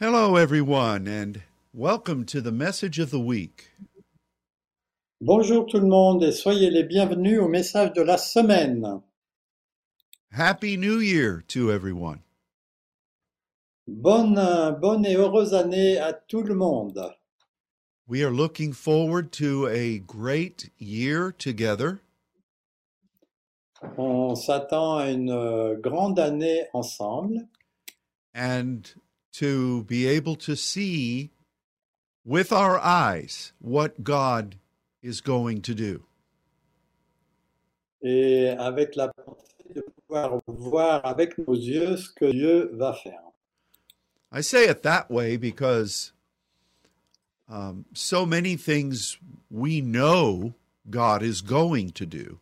Hello, everyone, and welcome to the message of the week. Bonjour tout le monde et soyez les bienvenus au message de la semaine. Happy New Year to everyone. Bonne, bonne et heureuse année à tout le monde. We are looking forward to a great year together, On s'attend à une euh, grande année ensemble and to be able to see with our eyes what God is going to do. et avec la pensée de pouvoir voir avec nos yeux ce que Dieu va faire. I say it that way because um, so many things we know God is going to do,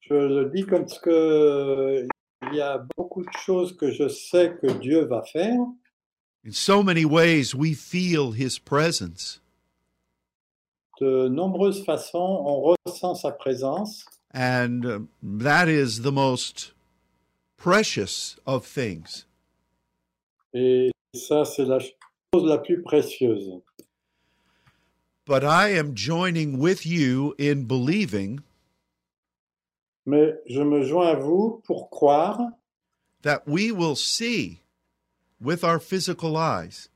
Je le dis comme ce que il y a beaucoup de choses que je sais que Dieu va faire. in so many ways we feel His presence. De nombreuses façons, on ressent sa présence And uh, that is the most precious of things. et ça, c'est la chose la plus précieuse. But I am joining with you in believing Mais je me joins à vous pour croire that we will see with our physical eyes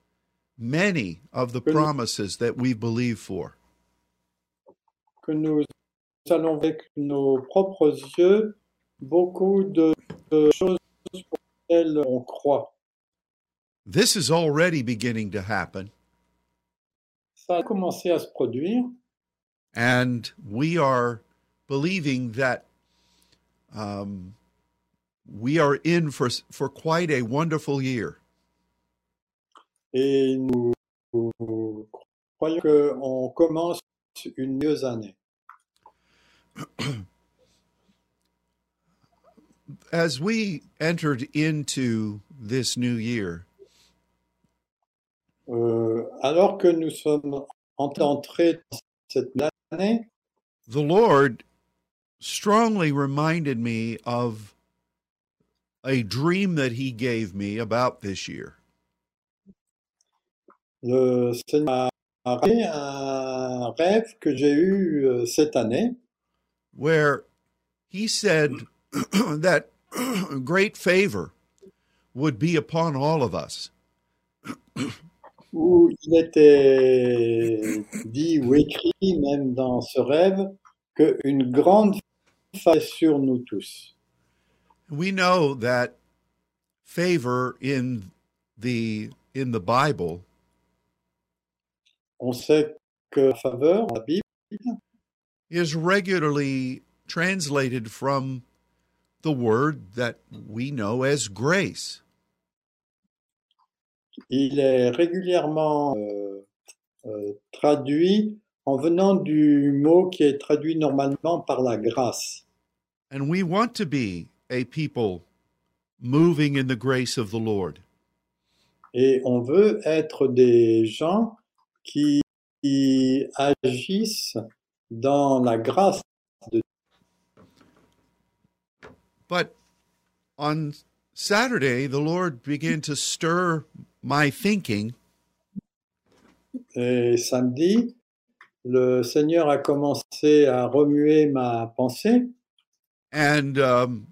many of the promises that we believe for. que nous allons avec nos propres yeux beaucoup de, de choses pour lesquelles on croit. This is already beginning to happen, Ça a commencé à se produire and we are believing that um, we are in for, for quite a wonderful year. et nous, nous croyons qu'on commence une mieux année. As we entered into this new year, Euh, alors que nous sommes entrés dans cette année, the Lord strongly reminded me of a dream that He gave me about this year. le Seigneur rappelé un rêve que j'ai eu euh, cette année where he said that great favor would be upon all of us. où il était dit ou écrit, même dans ce rêve, qu'une grande faille sur nous tous. We know that favor in the in the Bible On sait que la faveur, la Bible, is regularly translated from the word that we know as grace. il est régulièrement euh, euh, traduit en venant du mot qui est traduit normalement par la grâce. And we want to be a people moving in the grace of the Lord. Et on veut être des gens qui, qui agissent dans la grâce But on Saturday, the Lord began to stir my thinking. Et samedi, le Seigneur a commencé à remuer ma pensée and um,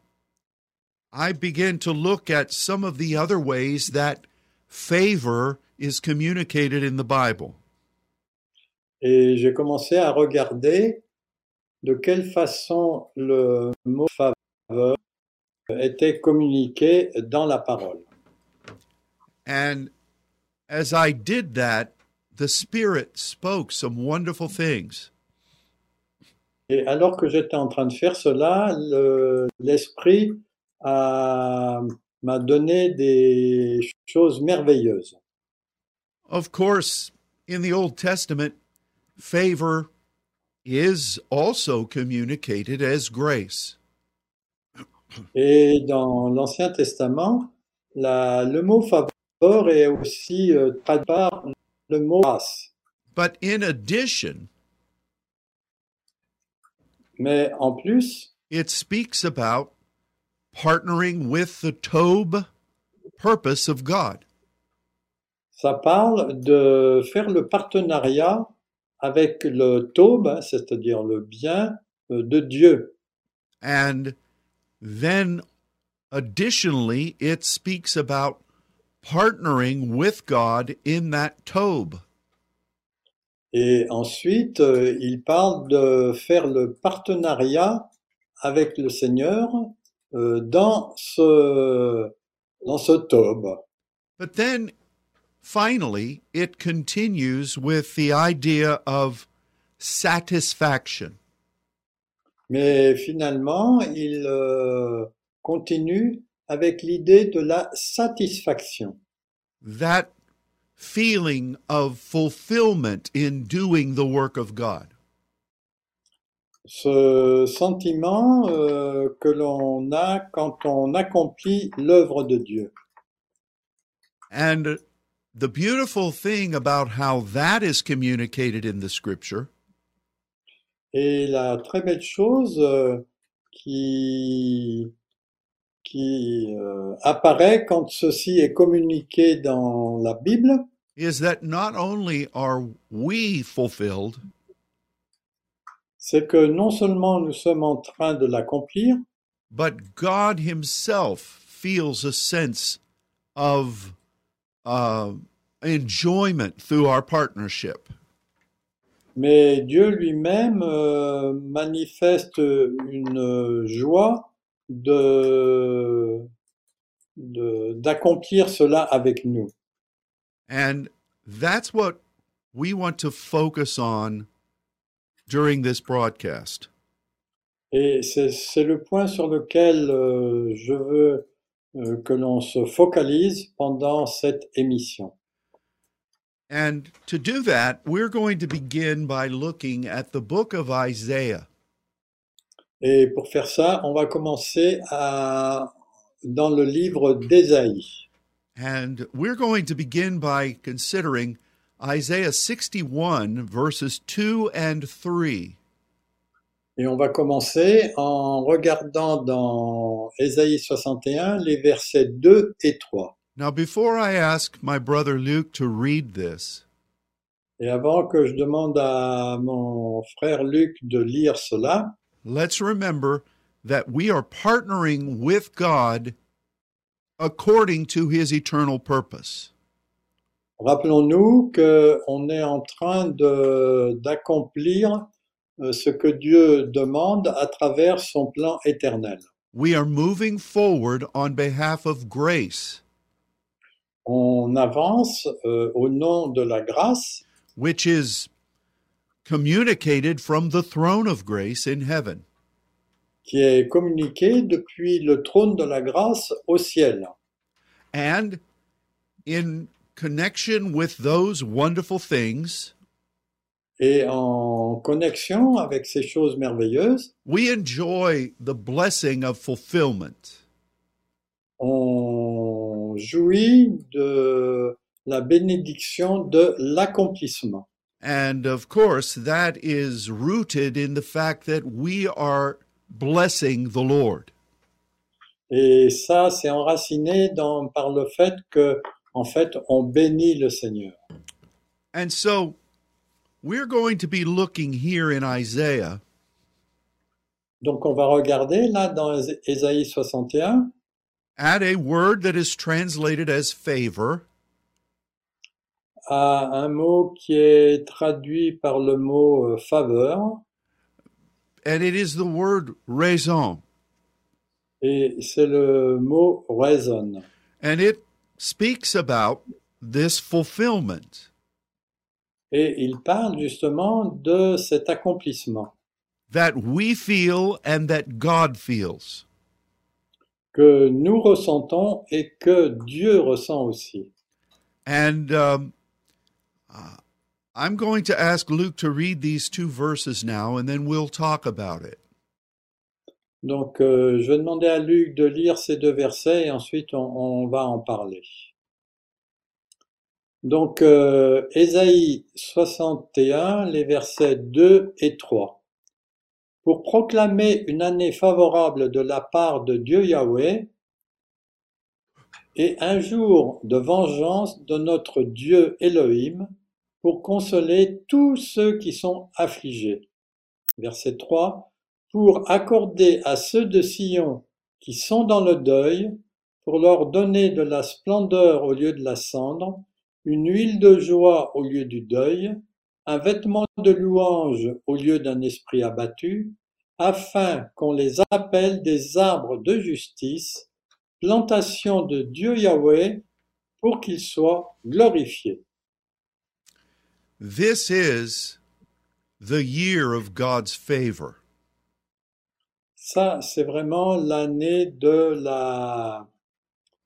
I began to look at some of the other ways that favor is communicated in the Bible. et j'ai commencé à regarder de quelle façon le mot faveur était communiqué dans la parole. And as I did that, the Spirit spoke some wonderful things. Et alors que j'étais en train de faire cela, le- l'Esprit a- m'a donné des choses merveilleuses. Of course, in the Old Testament, favor is also communicated as grace. Et dans l'Ancien Testament, la- le mot faveur est aussi euh, traduit par le mot grâce. But in addition, Mais en plus, it speaks about partnering with the Tob purpose of God. Ça parle de faire le partenariat avec le Taube, hein, c'est-à-dire le bien euh, de Dieu. And then additionally, it speaks about partnering with God in that Tob. Et ensuite, euh, il parle de faire le partenariat avec le Seigneur euh, dans ce, dans ce Taube. But then finally, it continues with the idea of satisfaction. Mais finalement, il euh, continue avec l'idée de la satisfaction. That feeling of fulfillment in doing the work of God. Ce sentiment euh, que l'on a quand on accomplit l'œuvre de Dieu. And the beautiful thing about how that is communicated in the scripture Et la très belle chose euh, qui, qui euh, apparaît quand ceci est communiqué dans la Bible, is that not only are we fulfilled, c'est que non seulement nous sommes en train de l'accomplir, but God Himself feels a sense of uh, enjoyment through our partnership. mais Dieu lui-même euh, manifeste une joie de d'accomplir cela avec nous. And that's what we want to focus on during this broadcast. Et c'est le point sur lequel euh, je veux euh, que l'on se focalise pendant cette émission. And to do that, we're going to begin by looking at the book of Isaiah. Et pour faire ça, on va commencer à, dans le livre d'Ésaïe. And we're going to begin by considering Isaiah 61, verses 2 and 3. Et on va commencer en regardant dans Ésaïe 61 les versets 2 et 3. Now, before I ask my brother Luke to read this, Et avant que je demande à mon frère Luc de lire cela, let's remember that we are partnering with God according to his eternal purpose. rappelons-nous qu'on est en train de- d'accomplir euh, ce que Dieu demande à travers son plan éternel. We are moving forward on behalf of grace, On avance euh, au nom de la grâce which is communicated from the throne of grace in heaven. Qui est communiquée depuis le trône de la grâce au ciel. And in connection with those wonderful things, Et en connexion avec ces choses merveilleuses, we enjoy the blessing of fulfillment. on jouit de la bénédiction de l'accomplissement. And of course, that is rooted in the fact that we are blessing the Lord. Et ça, c'est enraciné dans, par le fait que, en fait, on bénit le Seigneur. And so we're going to be looking here in Isaiah Donc, on va regarder là dans Ésaïe 61 at a word that is translated as favor, à un mot qui est traduit par le mot euh, faveur, and it is the word raison. et c'est le mot raison. And it speaks about this fulfillment. Et il parle justement de cet accomplissement that we feel and that God feels. que nous ressentons et que Dieu ressent aussi. And um, I'm going to ask Luke to read these two verses now, and then we'll talk about it. Donc, euh, je vais demander à Luc de lire ces deux versets et ensuite on, va en parler. Donc, euh, Ésaïe 61, les versets 2 et 3. Pour proclamer une année favorable de la part de Dieu Yahweh, et un jour de vengeance de notre Dieu Elohim pour consoler tous ceux qui sont affligés. Verset 3. Pour accorder à ceux de Sion qui sont dans le deuil, pour leur donner de la splendeur au lieu de la cendre, une huile de joie au lieu du deuil, un vêtement de louange au lieu d'un esprit abattu, afin qu'on les appelle des arbres de justice, plantation de Dieu Yahweh, pour qu'il soit glorifié. This is the year of God's favor. Ça, c'est vraiment l'année de la,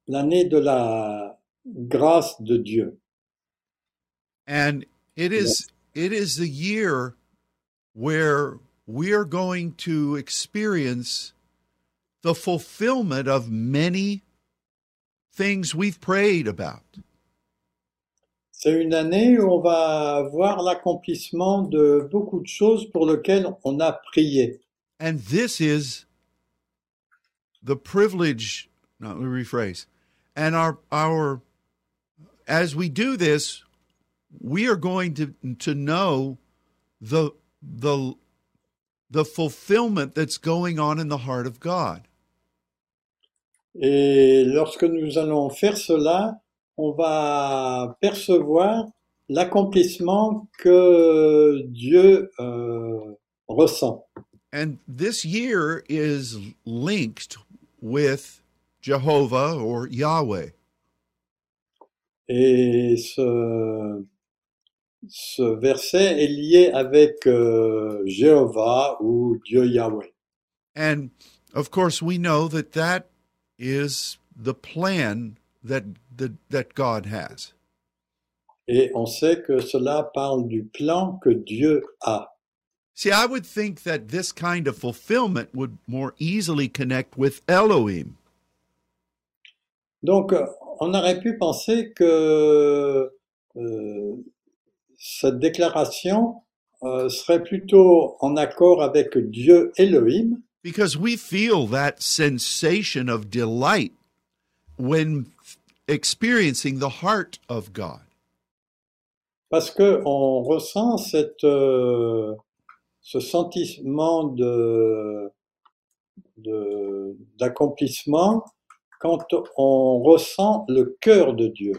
l'année de la grâce de Dieu. And it is it is the year where we are going to experience the fulfillment of many things we've prayed about. C'est une année où on va voir l'accomplissement de beaucoup de choses pour lesquelles on a prié. And this is the privilege, no, let me rephrase. And our our as we do this, we are going to to know the the the fulfillment that's going on in the heart of God. Et lorsque nous allons faire cela, on va percevoir l'accomplissement que Dieu euh, ressent. And this year is linked with Jehovah or Yahweh. Et ce, ce verset est lié avec euh, Jéhovah ou Dieu Yahweh. And of course, we know that that is the plan that that, that God has. Et on sait que cela parle du plan que Dieu a. See, I would think that this kind of fulfillment would more easily connect with Elohim. Donc, on aurait pu penser que euh, cette déclaration euh, serait plutôt en accord avec Dieu Elohim, because we feel that sensation of delight when experiencing the heart of God. parce que on ressent cette, euh, ce sentiment de de- d'accomplissement quand on ressent le cœur de Dieu.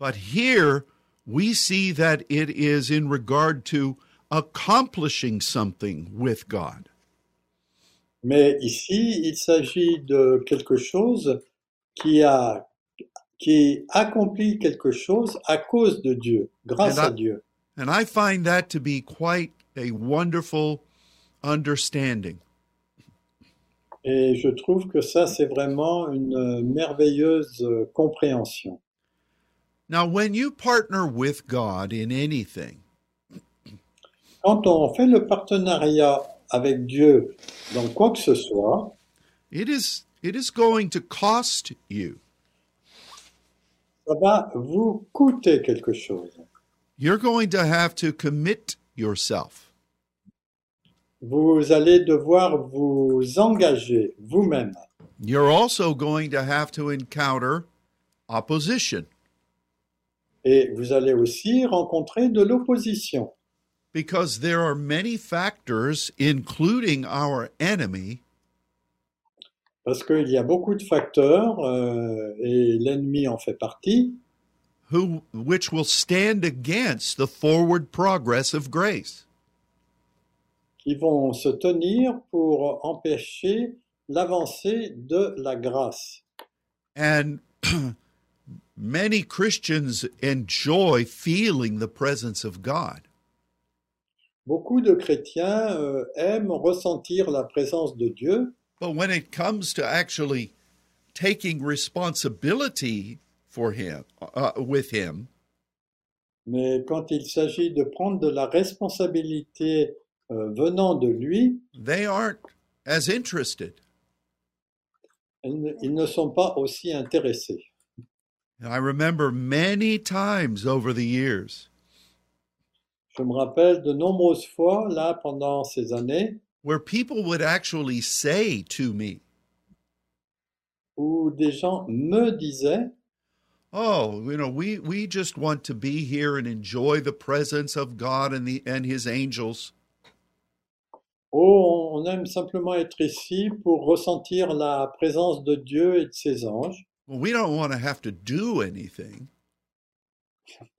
But here we see that it is in regard to accomplishing something with God. Mais ici, il s'agit de quelque chose qui a qui accomplit quelque chose à cause de Dieu, grâce And I- à Dieu. And I find that to be quite a wonderful understanding. Et je trouve que ça, c'est vraiment une merveilleuse euh, compréhension. Now, when you partner with God in anything, Quand on fait le partenariat avec Dieu dans quoi que ce soit, it is it is going to cost you. Ça va vous coûter quelque chose. You're going to have to commit yourself. Vous allez devoir vous engager vous-même. You're also going to have to encounter opposition Et vous allez aussi rencontrer de l'opposition. because there are many factors, including our enemy, Parce qu'il y a beaucoup de facteurs, euh, et l'ennemi en fait partie, who which will stand against the forward progress of grace. qui vont se tenir pour empêcher l'avancée de la grâce. And many Christians enjoy feeling the presence of God. Beaucoup de chrétiens euh, aiment ressentir la présence de Dieu, But when it comes to actually taking responsibility for him uh, with him, mais quand il s'agit de prendre de la responsabilité euh, venant de lui, they aren't as interested. ils ne- ils ne sont pas aussi intéressés. I remember many times over the years Je me rappelle de nombreuses fois, là, pendant ces années, where people would actually say to me, où des gens me disaient Oh, you know, we, we just want to be here and enjoy the presence of God and the and his angels. Oh, on aime simplement être ici pour ressentir la présence de Dieu et de ses anges. Well, we don't want to have to do anything.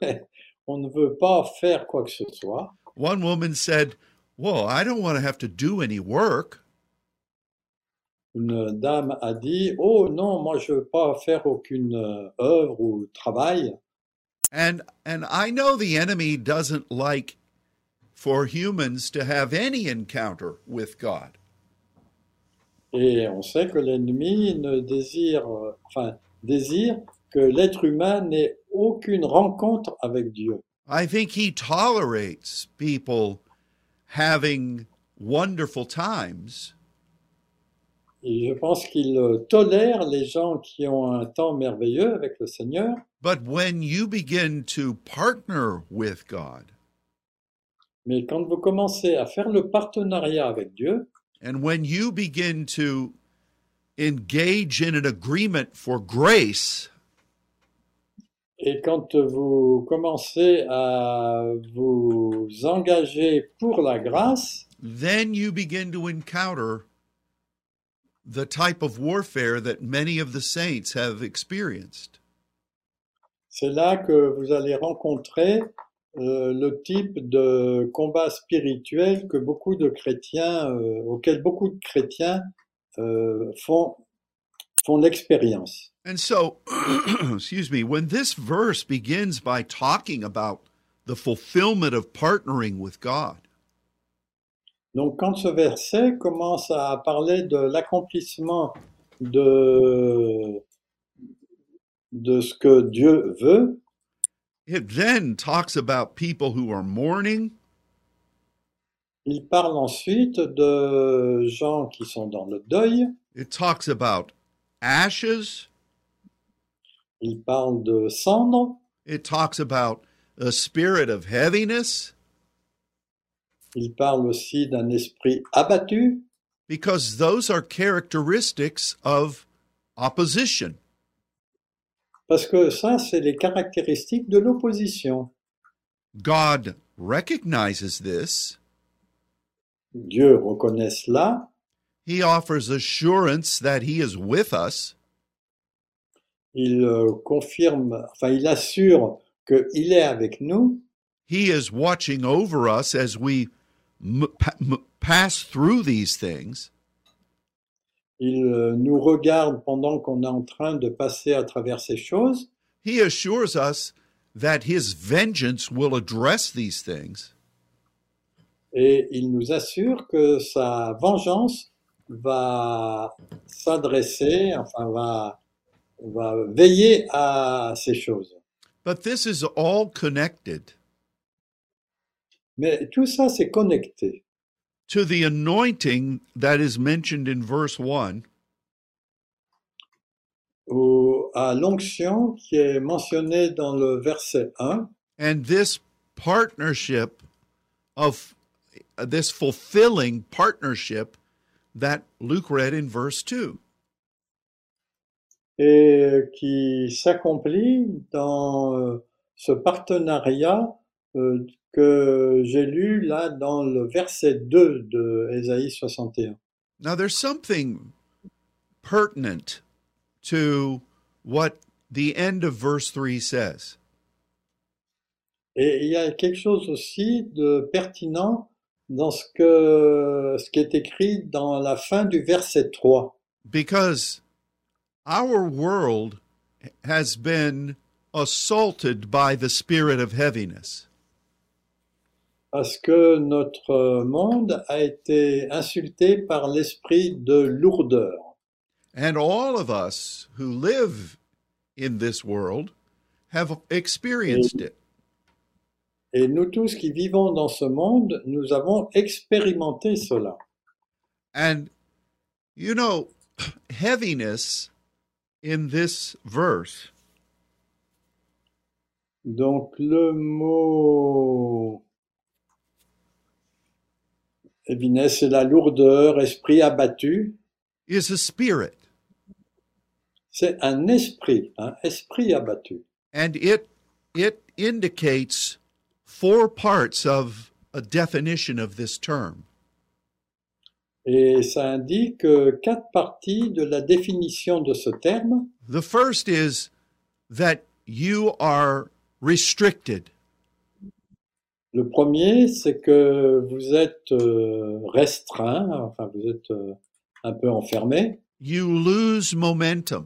On ne veut pas faire quoi que ce soit. One woman said, Well, I don't want to have to do any work. Une dame a dit Oh non, moi je veux pas faire aucune euh, œuvre ou travail. And and I know the enemy doesn't like for humans to have any encounter with God. Et on sait que l'ennemi ne désire, euh, enfin, désire que l'être humain n'ait aucune rencontre avec Dieu. I think he tolerates people having wonderful times, Et je pense qu'il tolère les gens qui ont un temps merveilleux avec le Seigneur. but when you begin to partner with God Mais quand vous commencez à faire le partenariat avec Dieu, and when you begin to engage in an agreement for grace, et quand vous commencez à vous engager pour la grâce, then you begin to encounter the type of warfare that many of the saints have experienced. c'est là que vous allez rencontrer euh, le type de combat spirituel que beaucoup de chrétiens, euh, auquel beaucoup de chrétiens euh, font, font l'expérience. And so, excuse me, when this verse begins by talking about the fulfillment of partnering with God, Donc quand ce verset commence à parler de l'accomplissement de, de ce que Dieu veut, it then talks about people who are mourning, il parle ensuite de gens qui sont dans le deuil, it talks about ashes, il parle de cendres, it talks about a spirit of heaviness, il parle aussi d'un esprit abattu, because those are characteristics of opposition. parce que ça, c'est les caractéristiques de l'opposition. God recognizes this. Dieu reconnaît cela, He offers assurance that He is with us. Il euh, confirme, enfin il assure qu'il est avec nous, He is watching over us as we pass through these things. il euh, nous regarde pendant qu'on est en train de passer à travers ces choses, He assures us that His vengeance will address these things. et il nous assure que sa vengeance va s'adresser, enfin va, va veiller à ces choses. But this is all connected Mais tout ça, c'est connecté to the anointing that is mentioned in verse 1 au- à l'onction qui est mentionnée dans le verset 1 and this partnership of this fulfilling partnership that Luke read in verse 2. Et qui s'accomplit dans euh, ce partenariat euh, que j'ai lu là dans le verset 2 de Ésaïe 61. Now, there's something pertinent to what the end of verse 3 says. Et il y a quelque chose aussi de pertinent dans ce, que, ce qui est écrit dans la fin du verset 3. Because our world has been assaulted by the spirit of heaviness. Parce que notre monde a été insulté par l'esprit de lourdeur. And all of us who live in this world have experienced it. Et nous tous qui vivons dans ce monde, nous avons expérimenté cela. And, you know, heaviness in this verse Donc le mot heaviness, c'est la lourdeur, esprit abattu, is a spirit. c'est un esprit, un esprit abattu. and it it indicates four parts of a definition of this term. Et ça indique quatre parties de la définition de ce terme. The first is that you are restricted. Le premier, c'est que vous êtes euh, restreint, enfin vous êtes euh, un peu enfermé. You lose momentum.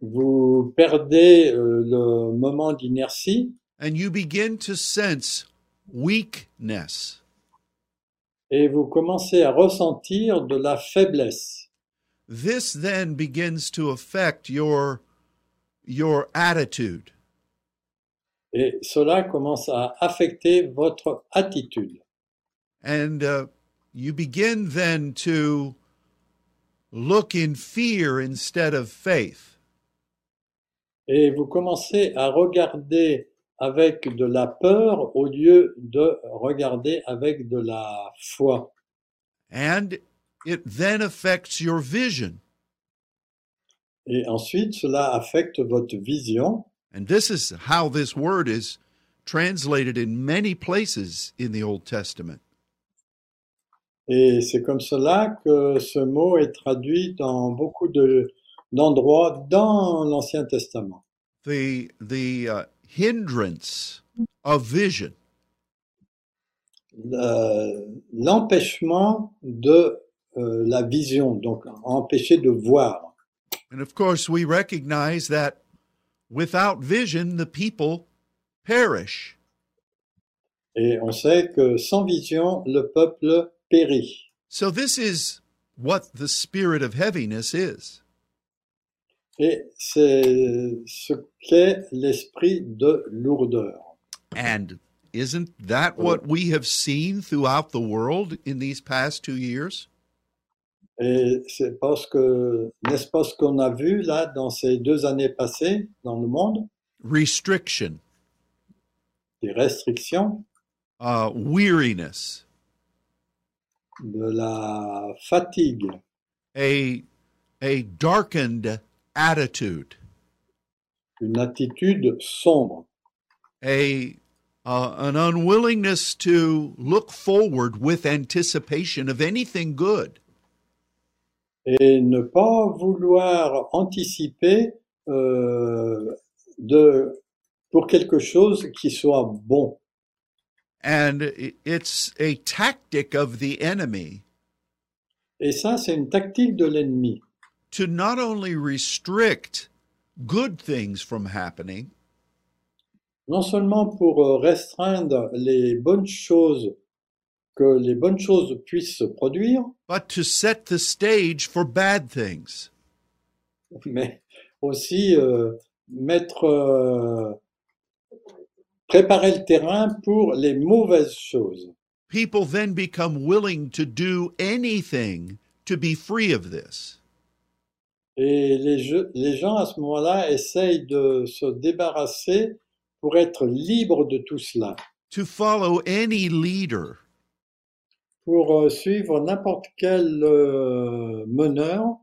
Vous perdez euh, le moment d'inertie and you begin to sense weakness. Et vous commencez à ressentir de la faiblesse. This then begins to affect your your attitude. Et cela commence à affecter votre attitude. And uh, you begin then to look in fear instead of faith. Et vous commencez à regarder avec de la peur au lieu de regarder avec de la foi. And it then affects your vision. Et ensuite, cela affecte votre vision. And this is how this word is translated in many places in the Old Testament. Et c'est comme cela que ce mot est traduit dans beaucoup de- d'endroits dans l'Ancien Testament. The the uh, hindrance of vision. L'empêchement de euh, la vision, donc empêcher de voir. And of course, we recognize that without vision, the people perish. Et on sait que sans vision, le peuple périt. So, this is what the spirit of heaviness is. Et c'est ce qu'est l'esprit de lourdeur. And isn't that what we have seen throughout the world in these past two years? Et c'est parce que, n'est-ce pas ce qu'on a vu là dans ces deux années passées dans le monde? Restriction, Des restrictions, uh, weariness, de la fatigue, a, a darkened attitude, une attitude sombre, a, uh, an unwillingness to look forward with anticipation of anything good. et ne pas vouloir anticiper euh, de, pour quelque chose qui soit bon. And it's a tactic of the enemy Et ça, c'est une tactique de l'ennemi. To not only restrict good things from happening, Non seulement pour euh, restreindre les bonnes choses, que les bonnes choses puissent se produire, but to set the stage for bad things. mais aussi euh, mettre, euh, préparer le terrain pour les mauvaises choses. People then become willing to do anything to be free of this. Et les, jeux- les gens à ce moment-là essayent de se débarrasser pour être libres de tout cela, to follow any leader. Pour euh, suivre n'importe quel euh, meneur.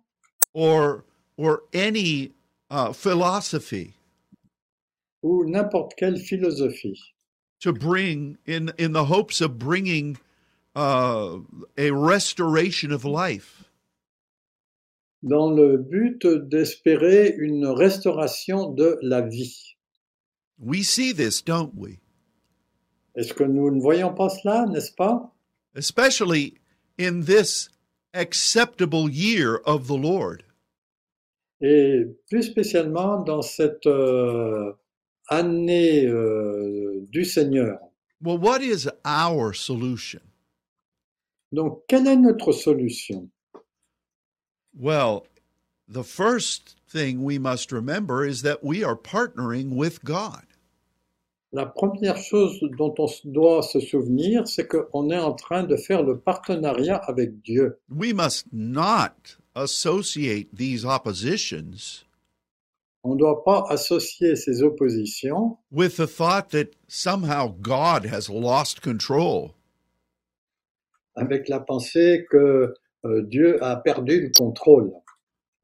Or or any uh, philosophy. Ou n'importe quelle philosophie, to bring in in the hopes of bringing uh, a restoration of life. Dans le but d'espérer une restauration de la vie. We see this, don't we? Est-ce que nous ne voyons pas cela, n'est-ce pas? Especially in this acceptable year of the Lord. Et plus spécialement dans cette euh, année euh, du Seigneur. Well, what is our solution? Donc, quelle est notre solution? Well, the first thing we must remember is that we are partnering with God. La première chose dont on doit se souvenir, c'est qu'on est en train de faire le partenariat avec Dieu. We must not associate these oppositions On ne doit pas associer ces oppositions with the thought that somehow God has lost control. avec la pensée que Dieu a perdu le contrôle.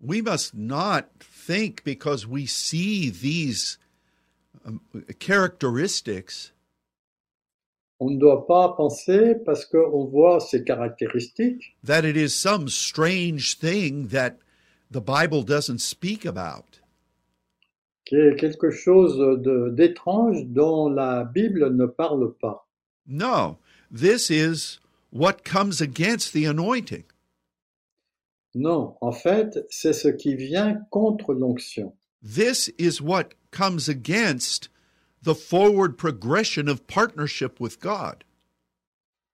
we must not think because we see these um, characteristics On ne doit pas penser, parce qu'on voit ces caractéristiques, that it is some strange thing that the Bible doesn't speak about. qu'il quelque chose d'étrange dont la Bible ne parle pas. No, this is what comes against the anointing. Non, en fait, c'est ce qui vient contre l'onction. This is what comes against the forward progression of partnership with God.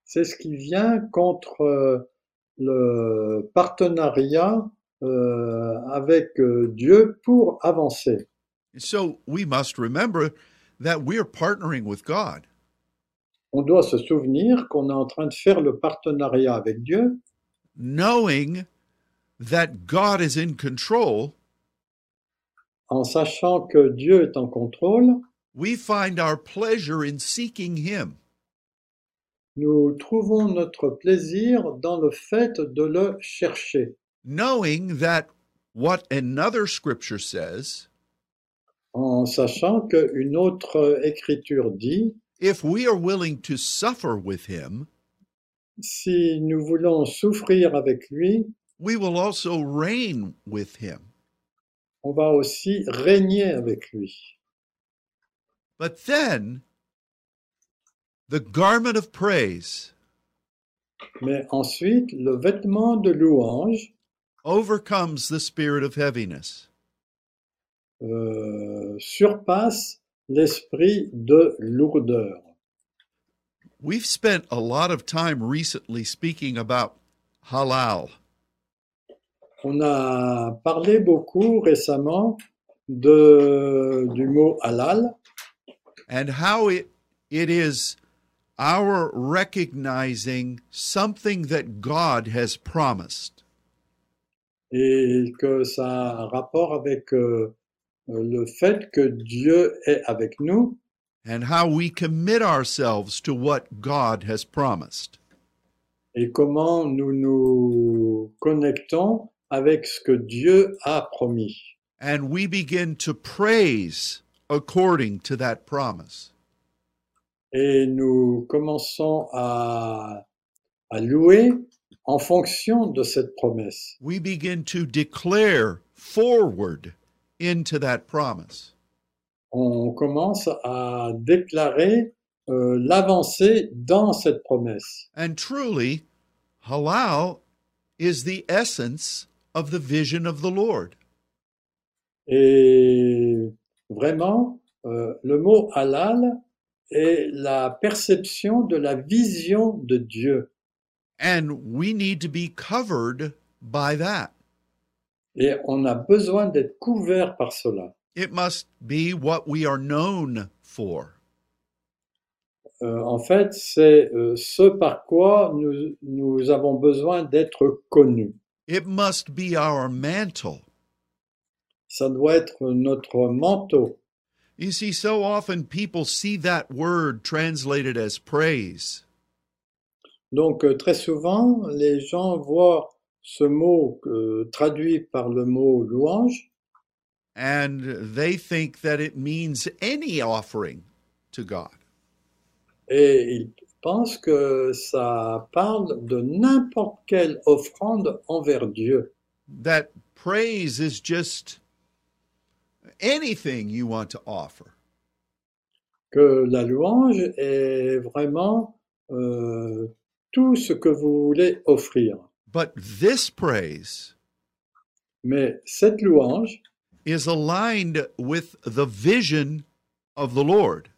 C'est ce qui vient contre euh, le partenariat euh, avec euh, Dieu pour avancer. So we must remember that we're partnering with God. On doit se souvenir qu'on est en train de faire le partenariat avec Dieu, knowing that God is in control, en sachant que Dieu est en contrôle, we find our pleasure in seeking Him. nous trouvons notre plaisir dans le fait de le chercher, Knowing that what another scripture says, en sachant qu'une autre écriture dit, if we are willing to suffer with Him, si nous voulons souffrir avec lui, we will also reign with Him. on va aussi régner avec lui. But then, the garment of praise Mais ensuite, le vêtement de louange overcomes the spirit of heaviness. euh, surpasse l'esprit de lourdeur. We've spent a lot of time recently speaking about halal. On a parlé beaucoup récemment de, du mot halal and how it it is our recognizing something that God has promised. et que ça a un rapport avec euh, le fait que Dieu est avec nous And how we commit ourselves to what God has promised. et comment nous nous connectons avec ce que Dieu a promis. And we begin to praise according to that promise. Et nous commençons à, à louer en fonction de cette promesse. We begin to declare forward into that promise. On commence à déclarer euh, l'avancée dans cette promesse. And truly, halal is the essence of the vision of the Lord. Et vraiment, euh, le mot halal est la perception de la vision de Dieu. And we need to be covered by that. Et on a besoin d'être couvert par cela. It must be what we are known for. Euh, en fait, c'est euh, ce par quoi nous, nous avons besoin d'être connus. It must be our mantle. Ça doit être notre manteau. You see, so often people see that word translated as praise, Donc, euh, très souvent, les gens voient ce mot euh, traduit par le mot louange and they think that it means any offering to God. et ils pensent que ça parle de n'importe quelle offrande envers Dieu. That praise is just anything you want to offer. Que la louange est vraiment euh, tout ce que vous voulez offrir. But this praise Mais cette louange is aligned with the vision of the Lord.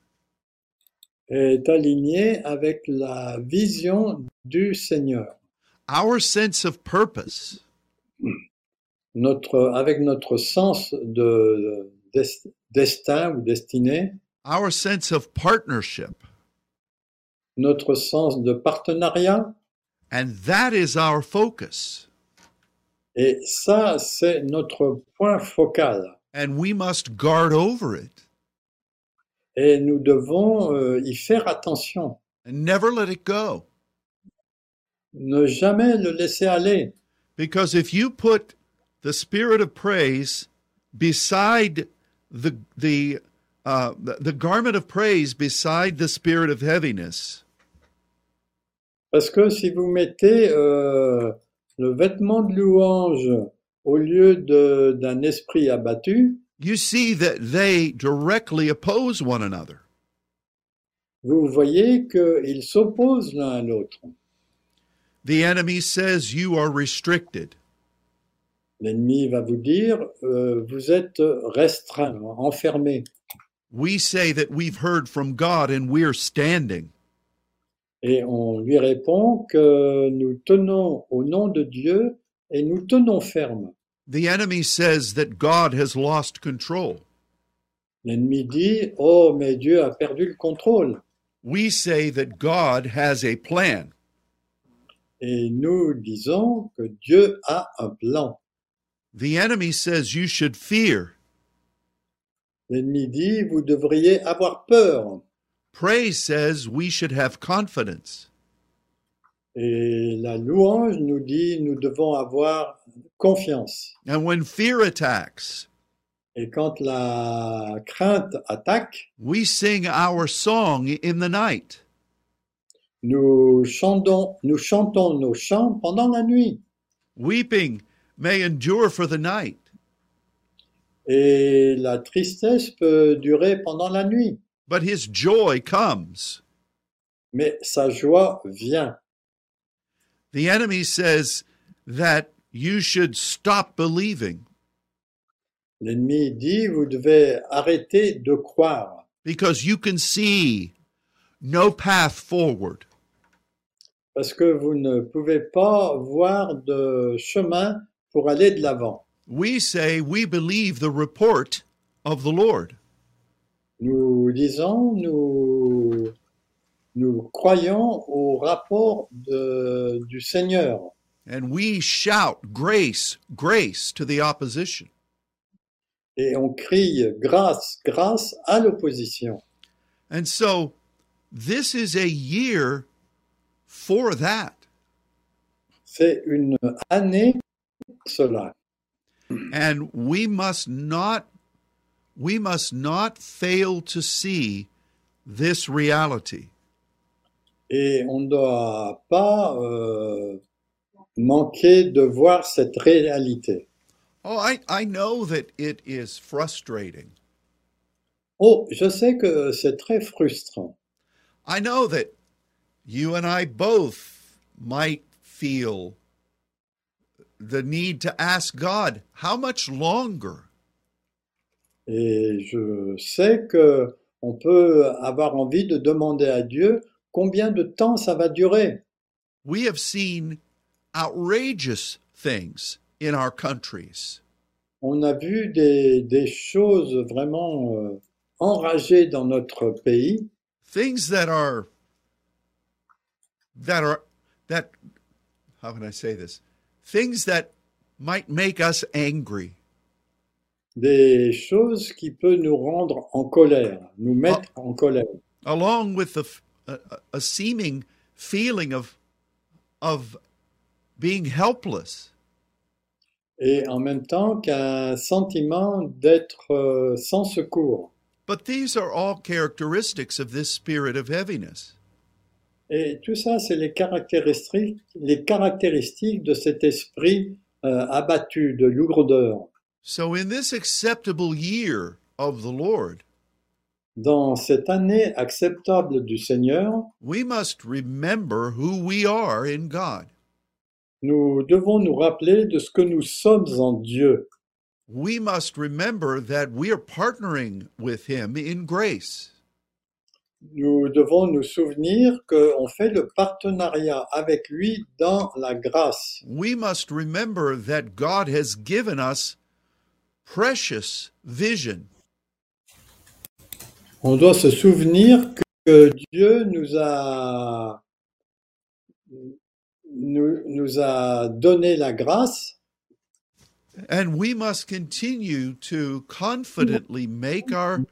Est alignée avec la vision du Seigneur. Our sense of purpose, Notre, avec notre sens de des- destin ou destinée, our sense of partnership, notre sens de partenariat, and that is our focus. et ça, c'est notre point focal. And we must guard over it Et nous devons euh, y faire attention, and never let it go. ne jamais le laisser aller. Because if you put the spirit of praise beside the the uh, the, garment of praise beside the spirit of heaviness, Parce que si vous mettez euh, le vêtement de louange au lieu d'un esprit abattu, you see that they directly oppose one another. vous voyez qu'ils s'opposent l'un à l'autre. The enemy says you are restricted. L'ennemi va vous dire, euh, vous êtes restreint, enfermé. We say that we've heard from God and we're standing. Et on lui répond que nous tenons au nom de Dieu et nous tenons ferme. The enemy says that God has lost control. L'ennemi dit, oh, mais Dieu a perdu le contrôle. We say that God has a plan. Et nous disons que Dieu a un plan. The enemy says you should fear. L'ennemi dit, vous devriez avoir peur. Praise says we should have confidence. Et la louange nous dit, nous devons avoir confiance. And when fear attacks, Et quand la crainte attaque, we sing our song in the night. nous chantons, nous chantons nos chants pendant la nuit. Weeping may endure for the night, Et la tristesse peut durer pendant la nuit. but his joy comes. Mais sa joie vient. The enemy says that you should stop believing L'ennemi dit, vous devez arrêter de croire because you can see no path forward. parce que vous ne pouvez pas voir de chemin pour aller de l'avant. We say we believe the report of the Lord. Nous disons, nous, nous croyons au rapport de- du Seigneur And we shout grace, grace to the opposition. et on crie grâce, grâce à l'opposition. And so this is a year for that. C'est une année pour cela. And we must not we must not fail to see this reality. Et on ne doit pas euh, manquer de voir cette réalité. Oh, I, I know that it is frustrating. Oh, je sais que c'est très frustrant. I know that you and I both might feel the need to ask God, how much longer? Et je sais que on peut avoir envie de demander à Dieu combien de temps ça va durer. We have seen outrageous things in our countries. On a vu des, des choses vraiment euh, enragées dans notre pays, things that are that are that how can i say this things that might make us angry des choses qui peuvent nous rendre en colère, nous mettre en colère. along with the a, a seeming feeling of of being helpless et en même temps qu'un sentiment d'être euh, sans secours. but these are all characteristics of this spirit of heaviness Et tout ça, c'est les caractéristiques, les caractéristiques de cet esprit euh, abattu, de lourdeur. so in this acceptable year of the lord Dans cette année acceptable du Seigneur, we must remember who we are in god nous devons nous rappeler de ce que nous sommes en Dieu. we must remember that we are partnering with him in grace Nous devons nous souvenir qu'on fait le partenariat avec lui dans la grâce. we must remember that God has given us precious vision. On doit se souvenir que Dieu nous a, nous, nous a donné la grâce And we must continue to confidently make our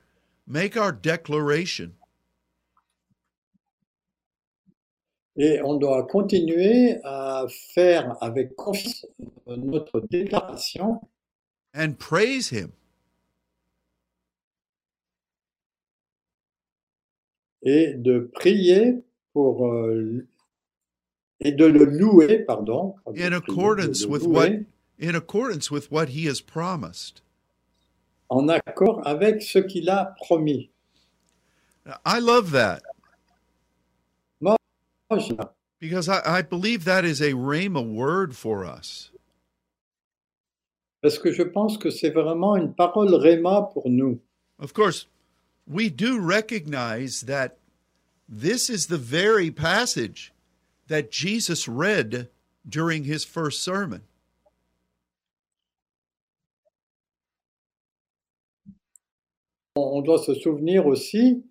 make our declaration. Et on doit continuer à faire avec confiance notre déclaration and praise Him. et de prier pour euh, et de le louer, pardon, In accordance with what in accordance with what he has promised. en accord avec ce qu'il a promis. I love that because I, I believe that is a rhema word for us. Parce que je pense que c'est vraiment une parole réma pour nous. Of course, we do recognize that this is the very passage that Jesus read during his first sermon. On doit se souvenir aussi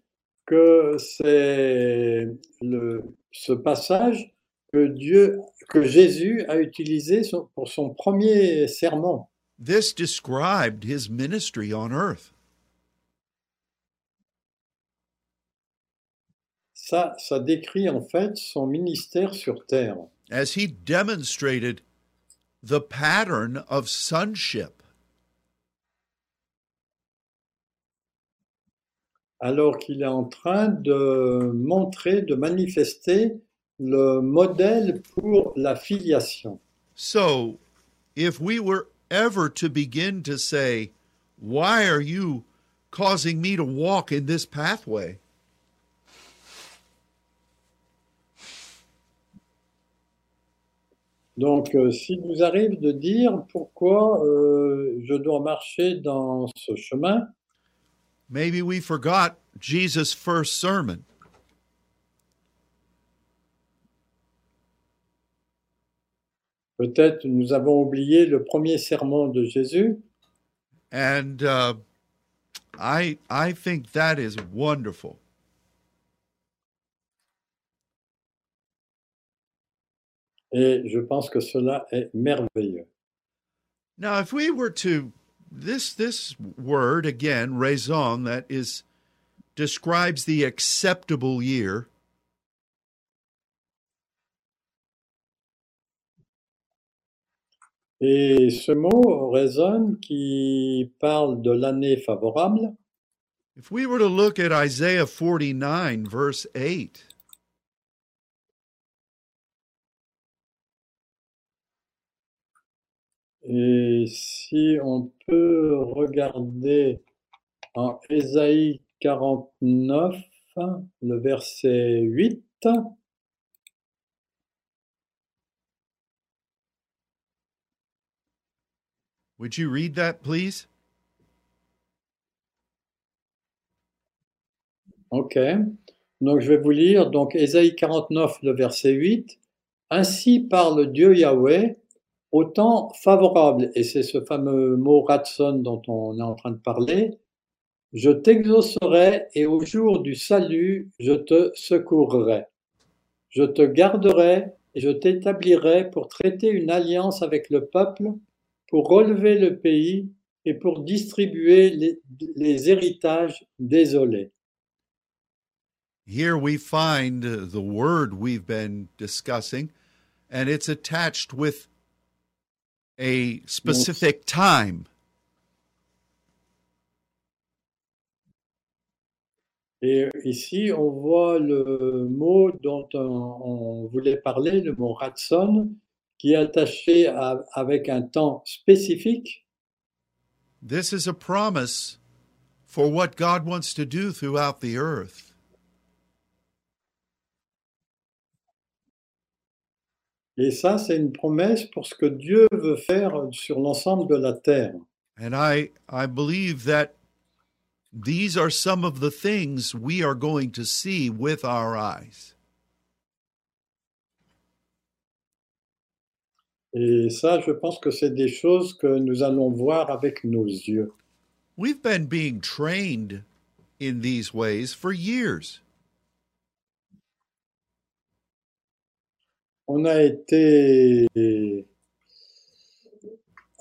que c'est le, ce passage que Dieu, que Jésus a utilisé pour son premier sermon. This described his ministry on earth. Ça, ça décrit en fait son ministère sur terre. as he demonstrated the pattern of sonship. alors qu'il est en train de montrer, de manifester le modèle pour la filiation. So, if we were ever to begin to say, Why are you causing me to walk in this pathway? Donc, euh, s'il vous arrive de dire pourquoi euh, je dois marcher dans ce chemin, Maybe we forgot Jesus' first sermon. peut-être nous avons oublié le premier sermon de Jésus, And uh, I, I think that is wonderful. Et je pense que cela est merveilleux. Now, if we were to this this word again, raison, that is describes the acceptable year. Et ce mot résonne qui parle de l'année favorable. If we were to look at Isaiah 49, verse 8, Et si on peut regarder en Ésaïe 49, le verset 8, would you read that, please? ok. Donc je vais vous lire, donc Ésaïe 49, le verset 8, Ainsi parle Dieu Yahweh, au temps favorable, et c'est ce fameux mot ratson dont on est en train de parler, je t'exaucerai et au jour du salut, je te secourrai. Je te garderai et je t'établirai pour traiter une alliance avec le peuple, pour relever le pays et pour distribuer les, les héritages désolés. Here we find the word we've been discussing, and it's attached with a specific time. Et ici, on voit le mot dont on, on voulait parler, le mot ratson, qui est attaché à- avec un temps spécifique. This is a promise for what God wants to do throughout the earth. Et ça, c'est une promesse pour ce que Dieu veut faire sur l'ensemble de la terre. And I, I believe that these are some of the things we are going to see with our eyes. Et ça, je pense que c'est des choses que nous allons voir avec nos yeux. We've been being trained in these ways for years. On a été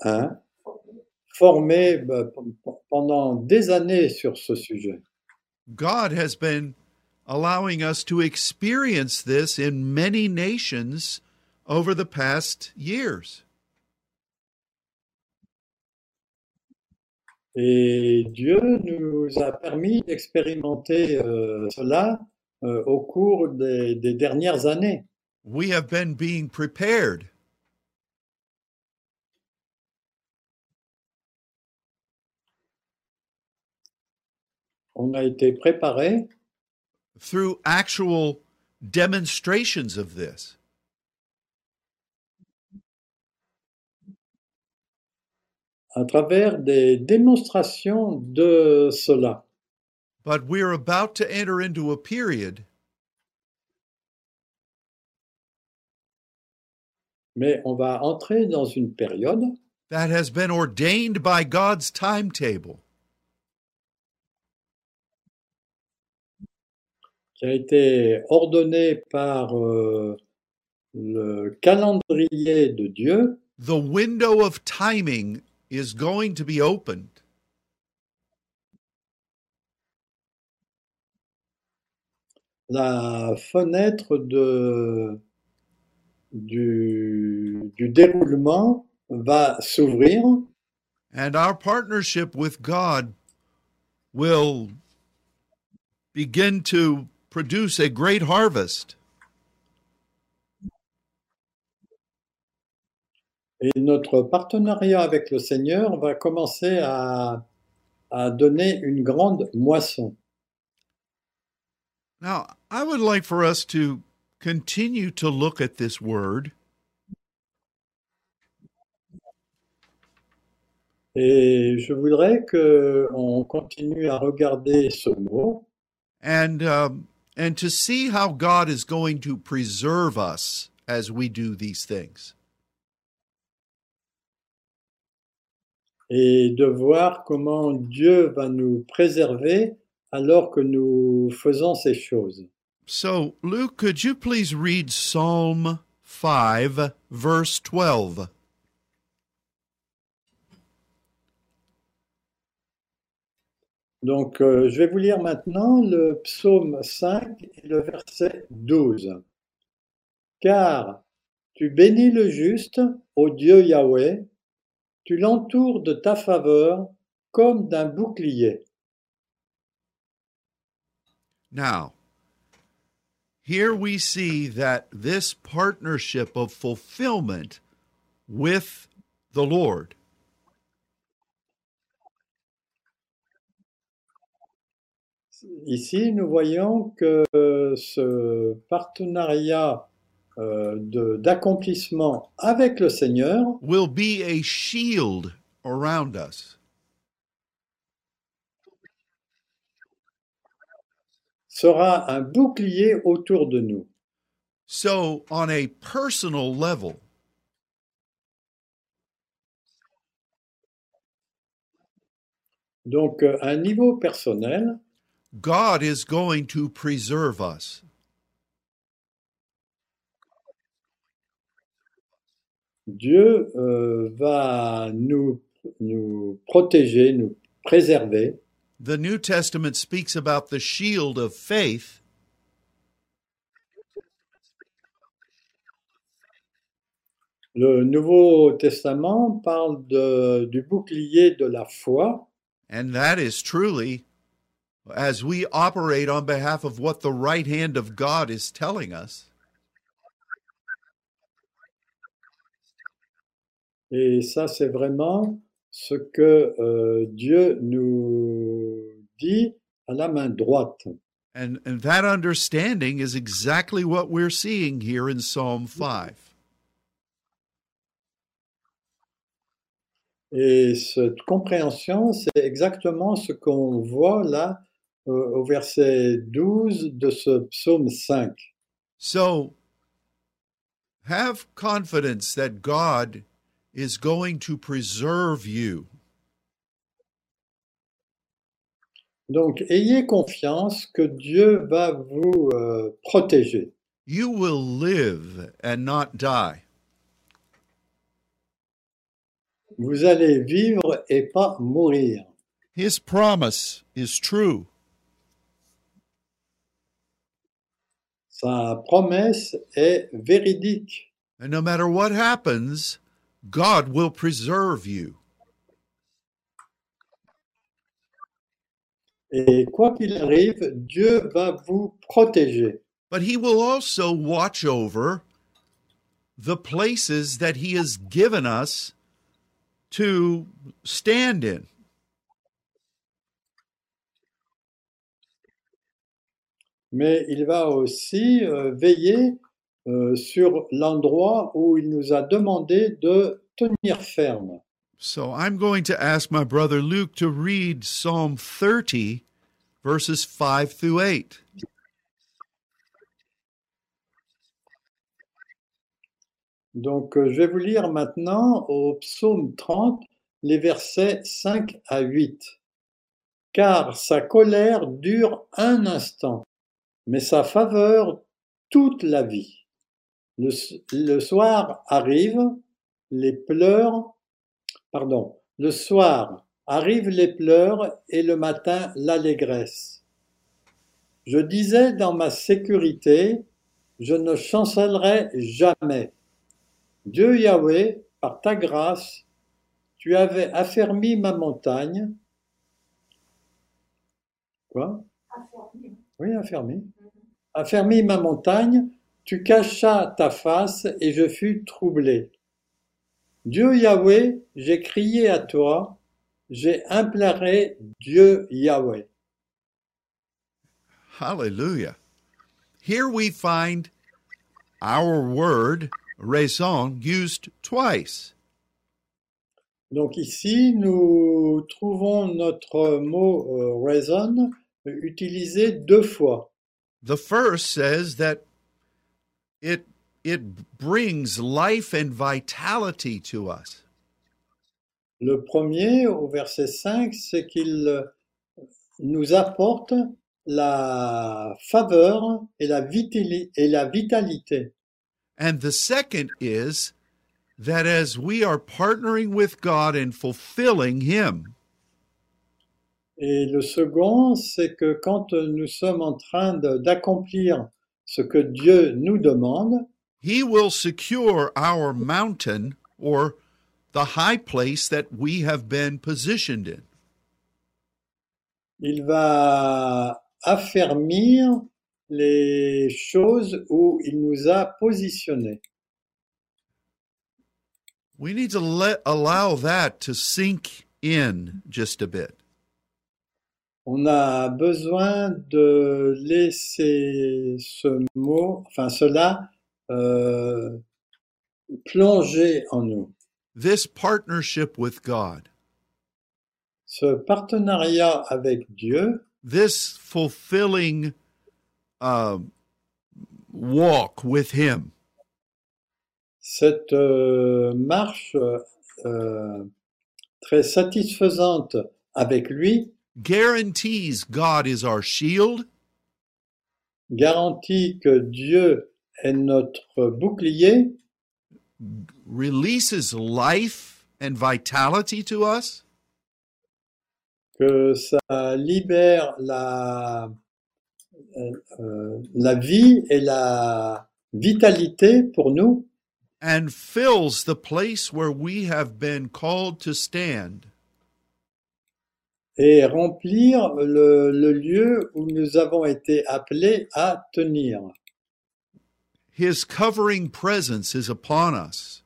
hein, formés bah, pendant des années sur ce sujet. God has been allowing us to experience this in many nations over the past years. Et Dieu nous a permis d'expérimenter euh, cela euh, au cours des, des dernières années. We have been being prepared. On a été préparé through actual demonstrations of this. à travers des démonstrations de cela. But we're about to enter into a period Mais on va entrer dans une période that has been ordained by God's timetable. qui a été ordonnée par euh, le calendrier de Dieu. The window of timing is going to be opened. La fenêtre de, du, du déroulement va s'ouvrir And our partnership with God will begin to produce a great harvest. et notre partenariat avec le Seigneur va commencer à, à donner une grande moisson. Now, I would like for us to continue to look at this word Et je voudrais que on continue à regarder ce mot and um, and to see how God is going to preserve us as we do these things. et de voir comment Dieu va nous préserver alors que nous faisons ces choses. So, Luke, could you please read Psalm 5, verse 12? Donc, euh, je vais vous lire maintenant le psaume 5 et le verset 12. Car tu bénis le juste, ô Dieu Yahweh, tu l'entoures de ta faveur comme d'un bouclier. Now, here we see that this partnership of fulfillment with the Lord Ici, nous voyons que ce partenariat euh, d'accomplissement avec le Seigneur will be a shield around us. Sera un bouclier autour de nous. So, on a personal level, Donc, euh, à un niveau personnel, God is going to preserve us. Dieu euh, va nous, nous protéger, nous préserver. The New Testament speaks about the shield of faith, Le Nouveau Testament parle de- du bouclier de la foi, and that is truly as we operate on behalf of what the right hand of God is telling us. et ça c'est vraiment ce que euh, Dieu nous dit à la main droite. And, and that understanding is exactly what we're seeing here in Psalm 5. Et cette compréhension, c'est exactement ce qu'on voit là euh, au verset 12 de ce psaume 5. So have confidence that God is going to preserve you. Donc, ayez confiance que Dieu va vous euh, protéger. You will live and not die. Vous allez vivre et pas mourir. His promise is true. Sa promesse est véridique. And no matter what happens, God will preserve you. Et quoi qu'il arrive, Dieu va vous protéger. But He will also watch over the places that He has given us to stand in. Mais il va aussi euh, veiller euh, sur l'endroit où il nous a demandé de tenir ferme. So I'm going to ask my brother Luke to read Psalm 30, verses 5 through 8. Donc, euh, je vais vous lire maintenant au psaume 30, les versets 5 à 8. Car sa colère dure un instant, mais sa faveur toute la vie. Le, le soir arrive, les pleurs, pardon, le soir arrivent les pleurs et le matin l'allégresse. Je disais dans ma sécurité, je ne chancellerai jamais. Dieu Yahweh, par ta grâce, tu avais affermi ma montagne. Quoi? Oui, affermi. Affermi ma montagne, tu cachas ta face et je fus troublé. Dieu Yahweh, j'ai crié à toi, j'ai imploré Dieu Yahweh. Hallelujah. Here we find our word, raison, used twice. Donc ici, nous trouvons notre mot euh, raison utilisé deux fois. The first says that it, it brings life and vitality to us. Le premier, au verset 5, c'est qu'il euh, nous apporte la faveur et la, et la vitalité. And the second is that as we are partnering with God and fulfilling Him, Et le second, c'est que quand nous sommes en train d'accomplir ce que Dieu nous demande, He will secure our mountain or the high place that we have been positioned in. il va affermir les choses où il nous a positionnés. We need to let allow that to sink in just a bit. On a besoin de laisser ce mot, enfin cela, euh, plonger en nous. This partnership with God, Ce partenariat avec Dieu, this fulfilling uh, walk with Him, cette euh, marche euh, très satisfaisante avec lui guarantees God is our shield, garantit que Dieu est notre bouclier, releases life and vitality to us, que ça libère la, euh, euh, la vie et la vitalité pour nous. And fills the place where we have been called to stand. Et remplir le, le lieu où nous avons été appelés à tenir. His covering presence is upon us.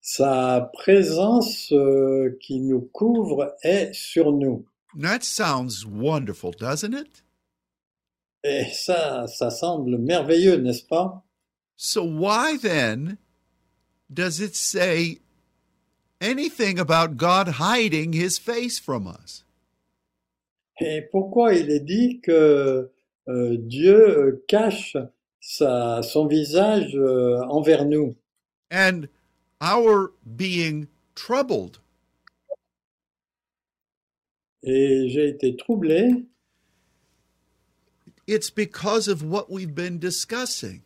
Sa présence euh, qui nous couvre est sur nous. That sounds wonderful, doesn't it? Et ça, ça semble merveilleux, n'est-ce pas? So, why then does it say anything about God hiding his face from us? Et pourquoi il est dit que euh, Dieu euh, cache sa, son visage euh, envers nous And our being troubled. Et j'ai été troublé, It's because of what we've been discussing.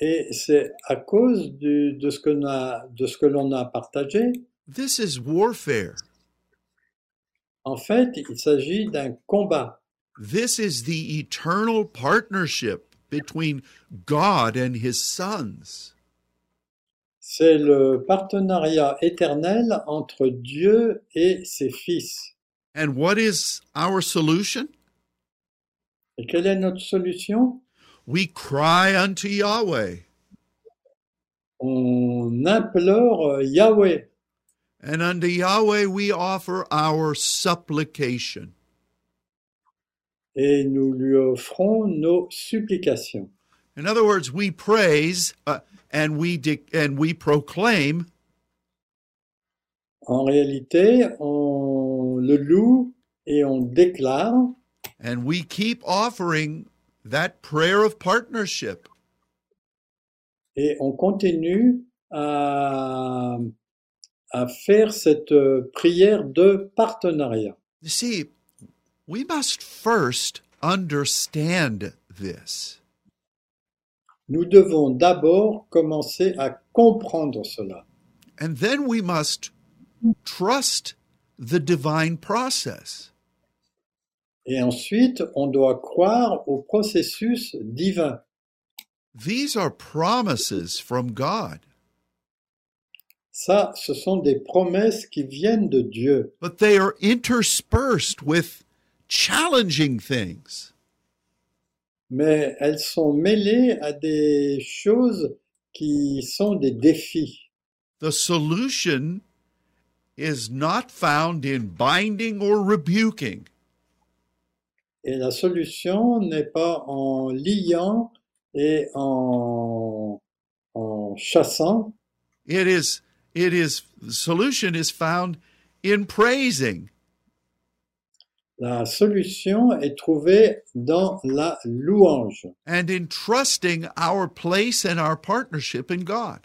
Et c'est à cause du- de ce que l'on a, de ce que l'on a partagé. This is warfare. En fait, il s'agit d'un combat. This is the eternal partnership between God and his sons. C'est le partenariat éternel entre Dieu et ses fils. And what is our solution? Et quelle est notre solution? We cry unto Yahweh, On implore Yahweh and unto Yahweh we offer our supplication. et nous lui offrons nos supplications. In other words, we praise uh, and we de- and we proclaim En réalité, on le loue et on déclare and we keep offering that prayer of partnership. et on continue à, à faire cette euh, prière de partenariat. You see, we must first understand this. Nous devons d'abord commencer à comprendre cela. And then we must trust the divine process. Et ensuite, on doit croire au processus divin. These are promises from God, Ça, ce sont des promesses qui viennent de Dieu, but they are interspersed with challenging things. mais elles sont mêlées à des choses qui sont des défis. The solution is not found in binding or rebuking. Et la solution n'est pas en liant et en, en chassant, It is it is the solution is found in praising. la solution est trouvée dans la louange and in trusting our place and our partnership in God.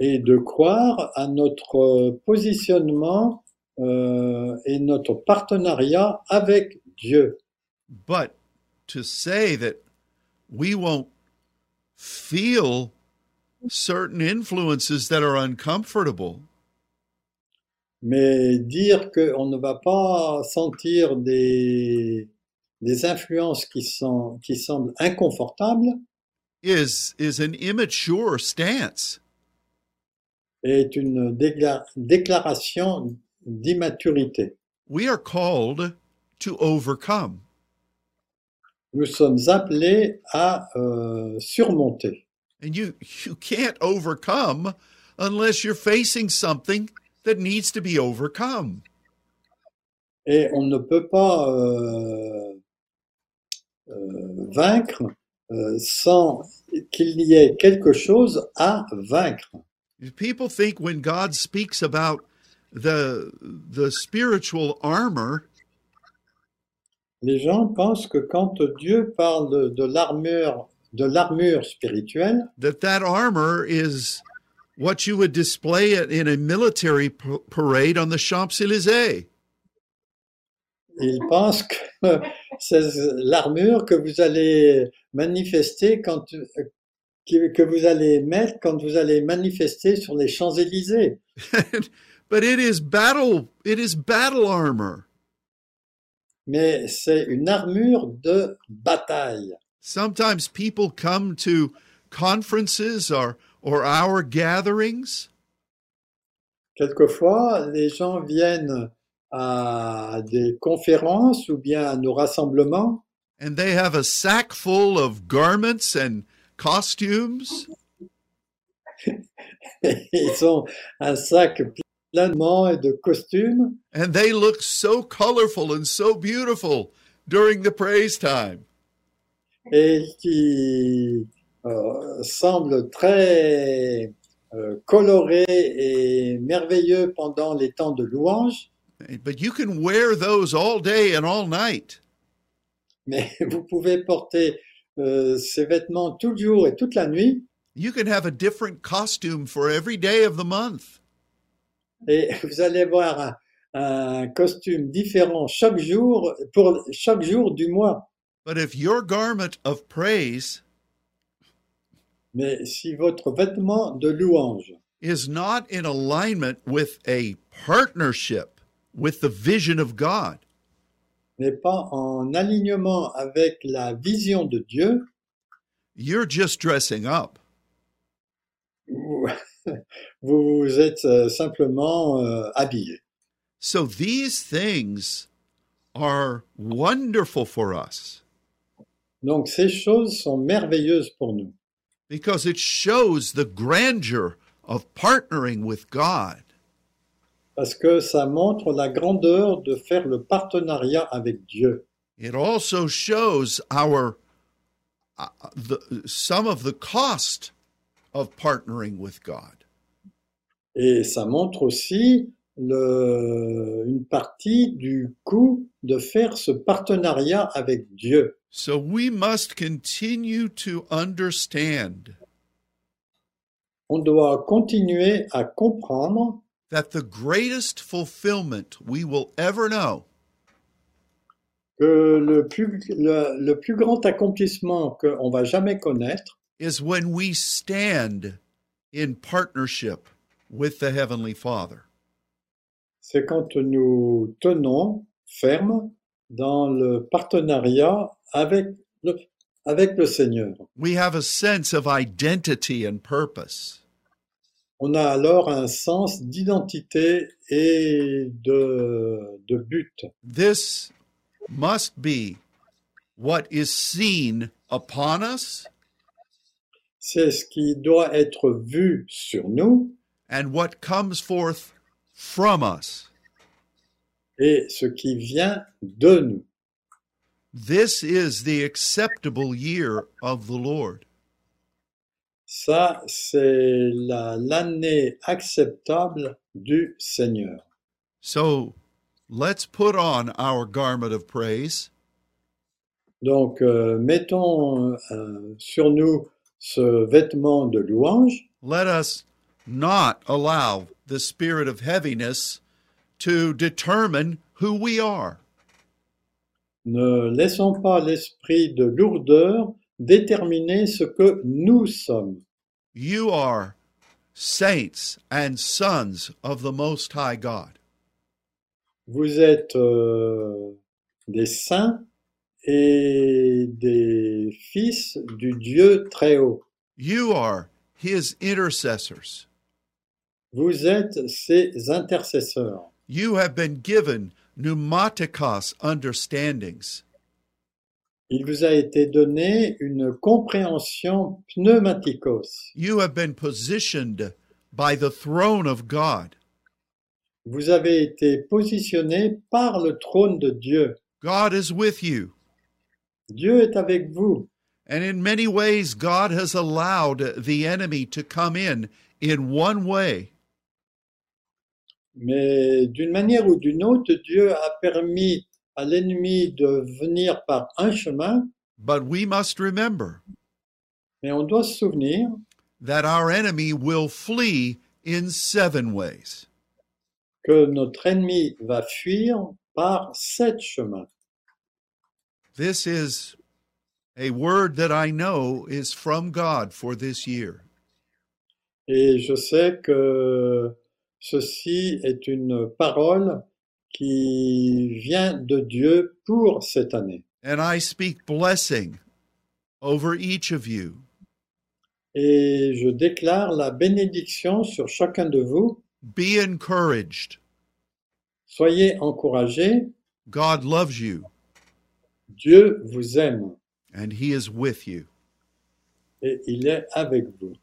et de croire à notre positionnement euh, et notre partenariat avec Dieu. But to say that we won't feel certain influences that are uncomfortable Mais dire qu'on ne va pas sentir des, des influences qui, sont, qui semblent inconfortables is is an immature stance. est une décla- déclaration d'immaturité. We are called to overcome. Nous sommes appelés à euh, surmonter. And you you can't overcome unless you're facing something that needs to be overcome. Et on ne peut pas euh, euh, vaincre euh, sans qu'il y ait quelque chose à vaincre. People think when God speaks about the the spiritual armor, Les gens pensent que quand Dieu parle de, l'armure, de l'armure spirituelle, that that armor is what you would display in a military parade on the Champs-Élysées. ils pensent que c'est l'armure que vous allez manifester quand que que vous allez mettre quand vous allez manifester sur les Champs-Élysées. but it is battle it is battle armor. Mais c'est une armure de bataille. Sometimes people come to conferences or or our gatherings. Quelquefois, les gens viennent à des conférences ou bien à nos rassemblements. And they have a sack full of garments and costumes. Ils ont un sac manches et de costumes and they look so colorful and so beautiful during the praise time. et qui euh, semblent très euh, colorés et merveilleux pendant les temps de louange, But you can wear those all day and all night. mais vous pouvez porter euh, ces vêtements tout le jour et toute la nuit, You can have a different costume for every day of the month. Et vous allez voir un, un costume différent chaque jour pour chaque jour du mois. But if your garment of praise Mais si votre vêtement de louange is not in alignment with a partnership with the vision of God, n'est pas en alignement avec la vision de Dieu, you're just dressing up. vous vous êtes euh, simplement euh, habillé. So these things are wonderful for us Donc ces choses sont merveilleuses pour nous because it shows the grandeur of partnering with God. parce que ça montre la grandeur de faire le partenariat avec Dieu. It also shows our uh, the, some of the cost of partnering with God. Et ça montre aussi le- une partie du coût de faire ce partenariat avec Dieu. So we must continue to understand On doit continuer à comprendre that the greatest fulfillment we will ever know que le plus, le, le plus grand accomplissement qu'on va jamais connaître, is when we stand in partnership with the Heavenly Father. c'est quand nous tenons ferme dans le partenariat avec le, avec le Seigneur. We have a sense of identity and purpose. On a alors un sens d'identité et de, de but. This must be what is seen upon us C'est ce qui doit être vu sur nous and what comes forth from us. et ce qui vient de nous. This is the acceptable year of the Lord. Ça, c'est la- l'année acceptable du Seigneur. So let's put on our garment of praise Donc, euh, mettons euh, sur nous ce vêtement de louange. let us not allow the spirit of heaviness to determine who we are. Ne laissons pas l'esprit de lourdeur déterminer ce que nous sommes. You are saints and sons of the Most High God. Vous êtes euh, des saints et des fils du Dieu très haut. You are His intercessors. Vous êtes ses intercesseurs. You have been given pneumatikos understandings. Il vous a été donné une compréhension pneumatikos. You have been positioned by the throne of God. Vous avez été positionné par le trône de Dieu. God is with you. Dieu est avec vous. And in many ways, God has allowed the enemy to come in in one way. Mais d'une manière ou d'une autre, Dieu a permis à l'ennemi de venir par un chemin, But we must remember mais on doit se souvenir that our enemy will flee in seven ways. que notre ennemi va fuir par sept chemins. This is a word that I know is from God for this year. Et je sais que ceci est une parole qui vient de Dieu pour cette année. And I speak blessing over each of you. Et je déclare la bénédiction sur chacun de vous. Be encouraged. Soyez encouragés. God loves you Dieu vous aime and He is with you. et il est avec vous.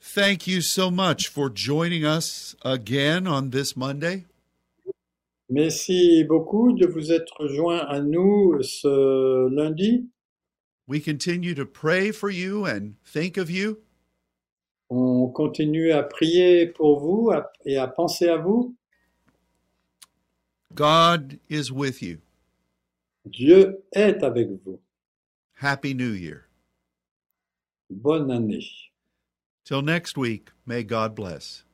Thank you so much for joining us again on this Monday. Merci beaucoup de vous être joints à nous ce lundi. We continue to pray for you and think of you. On continue à prier pour vous et à penser à vous. God is with you. Dieu est avec vous. Happy New Year. Bonne année. Till next week, may God bless.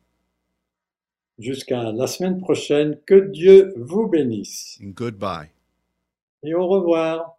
Jusqu'à la semaine prochaine. Que Dieu vous bénisse. And goodbye. Et au revoir.